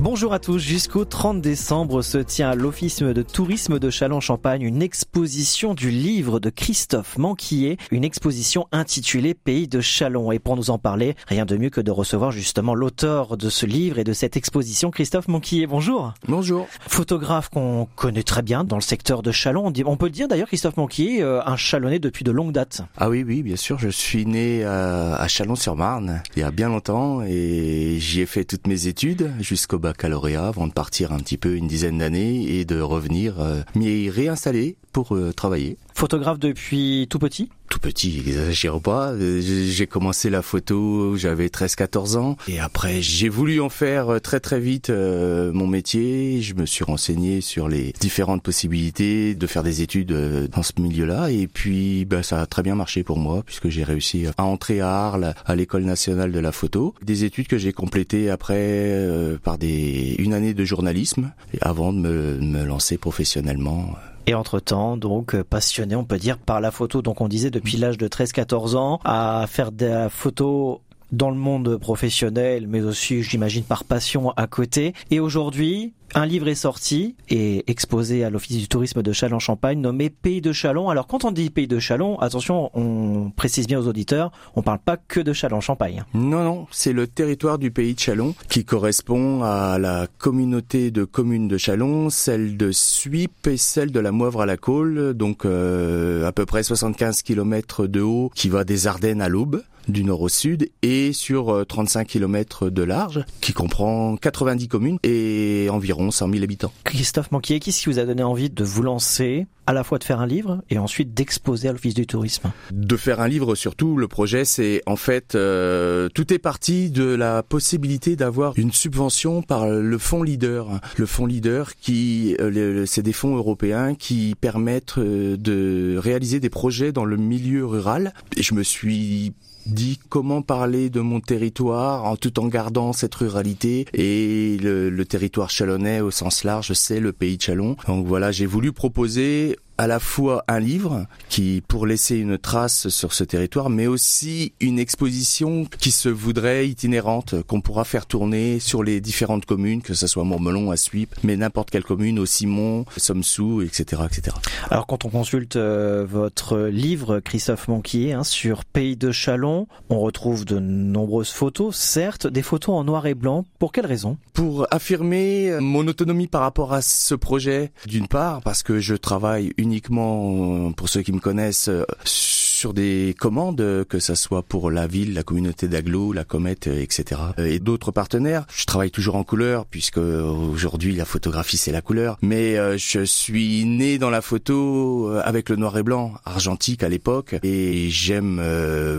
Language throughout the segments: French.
Bonjour à tous, jusqu'au 30 décembre se tient à l'Office de tourisme de Châlons-Champagne une exposition du livre de Christophe Manquillet, une exposition intitulée Pays de Châlons. Et pour nous en parler, rien de mieux que de recevoir justement l'auteur de ce livre et de cette exposition, Christophe Manquillet. Bonjour. Bonjour. Photographe qu'on connaît très bien dans le secteur de Châlons. On peut dire d'ailleurs Christophe Manquillet, euh, un Chalonnais depuis de longues dates. Ah oui, oui, bien sûr. Je suis né euh, à Chalon-sur-Marne il y a bien longtemps et j'y ai fait toutes mes études jusqu'au baccalauréat avant de partir un petit peu une dizaine d'années et de revenir euh, m'y réinstaller pour euh, travailler. Photographe depuis tout petit tout petit, exagère pas. Euh, j'ai commencé la photo, j'avais 13-14 ans. Et après, j'ai voulu en faire euh, très très vite euh, mon métier. Je me suis renseigné sur les différentes possibilités de faire des études dans ce milieu-là. Et puis, bah, ça a très bien marché pour moi, puisque j'ai réussi à entrer à Arles, à l'École nationale de la photo. Des études que j'ai complétées après par des une année de journalisme, avant de me, me lancer professionnellement et entre-temps, donc, euh, passionné, on peut dire, par la photo. Donc, on disait depuis l'âge de 13-14 ans, à faire de la photo dans le monde professionnel, mais aussi, j'imagine, par passion à côté. Et aujourd'hui, un livre est sorti et exposé à l'Office du tourisme de Châlons-Champagne nommé Pays de Châlons. Alors quand on dit Pays de Châlons, attention, on précise bien aux auditeurs, on parle pas que de Châlons-Champagne. Non, non, c'est le territoire du Pays de Châlons qui correspond à la communauté de communes de Châlons, celle de Suip et celle de la Moivre à la Colle, donc euh, à peu près 75 km de haut qui va des Ardennes à l'Aube du nord au sud et sur 35 euh, km de large qui comprend 90 communes et environ 100 000 habitants. Christophe Manquier, qu'est-ce qui vous a donné envie de vous lancer à la fois de faire un livre et ensuite d'exposer à l'Office du tourisme? De faire un livre surtout, le projet c'est en fait euh, tout est parti de la possibilité d'avoir une subvention par le fonds leader. Le fonds leader qui euh, c'est des fonds européens qui permettent de réaliser des projets dans le milieu rural et je me suis dit comment parler de mon territoire en tout en gardant cette ruralité et le, le territoire chalonnais au sens large, c'est le pays de Chalon. Donc voilà, j'ai voulu proposer à la fois un livre qui pour laisser une trace sur ce territoire, mais aussi une exposition qui se voudrait itinérante, qu'on pourra faire tourner sur les différentes communes, que ce soit Montmelon, à Suip, mais n'importe quelle commune, au Simon, Somsou, etc., etc. Alors quand on consulte euh, votre livre, Christophe Monquier, hein, sur Pays de Chalon, on retrouve de nombreuses photos, certes, des photos en noir et blanc. Pour quelle raison? Pour affirmer mon autonomie par rapport à ce projet, d'une part, parce que je travaille une uniquement, pour ceux qui me connaissent, euh, sur des commandes, que ça soit pour la ville, la communauté d'Aglo, la Comète, etc. Et d'autres partenaires. Je travaille toujours en couleur puisque aujourd'hui la photographie c'est la couleur. Mais euh, je suis né dans la photo euh, avec le noir et blanc, argentique à l'époque, et j'aime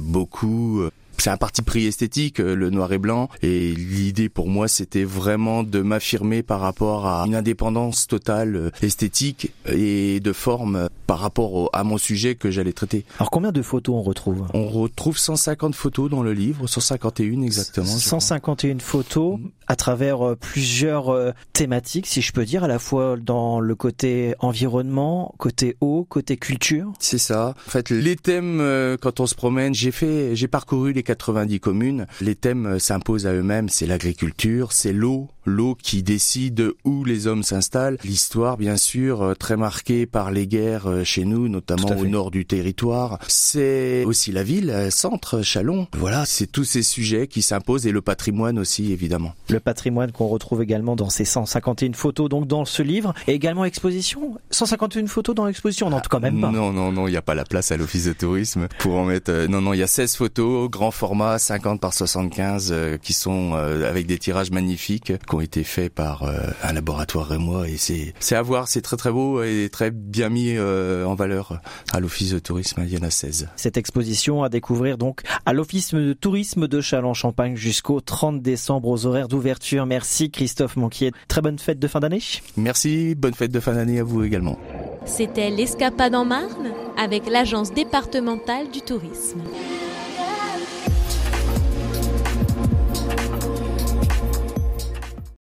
beaucoup c'est un parti pris esthétique, euh, le noir et blanc. Et l'idée pour moi, c'était vraiment de m'affirmer par rapport à une indépendance totale euh, esthétique et de forme par rapport à mon sujet que j'allais traiter. Alors combien de photos on retrouve? On retrouve 150 photos dans le livre, 151 exactement. 151 photos à travers euh, plusieurs thématiques, si je peux dire, à la fois dans le côté environnement, côté eau, côté culture. C'est ça. En fait, les thèmes quand on se promène, j'ai fait, j'ai parcouru les 90 communes, les thèmes euh, s'imposent à eux-mêmes, c'est l'agriculture, c'est l'eau, l'eau qui décide où les hommes s'installent, l'histoire bien sûr euh, très marquée par les guerres euh, chez nous, notamment au nord du territoire, c'est aussi la ville, centre, Chalon. Voilà, c'est tous ces sujets qui s'imposent et le patrimoine aussi évidemment. Le patrimoine qu'on retrouve également dans ces 151 photos donc dans ce livre et également exposition. 151 photos dans l'exposition, non quand même pas. Non non non, il n'y a pas la place à l'office de tourisme pour en mettre non non, il y a 16 photos, grand format 50 par 75 euh, qui sont euh, avec des tirages magnifiques ont été faits par euh, un laboratoire rémois et c'est c'est à voir, c'est très très beau et très bien mis en valeur à l'office de tourisme il y en a 16. Cette exposition à découvrir donc à l'office de tourisme de Châlons-Champagne jusqu'au 30 décembre aux horaires d'ouverture. Merci Christophe Monquier. Très bonne fête de fin d'année. Merci, bonne fête de fin d'année à vous également. C'était l'escapade en Marne avec l'agence départementale du tourisme.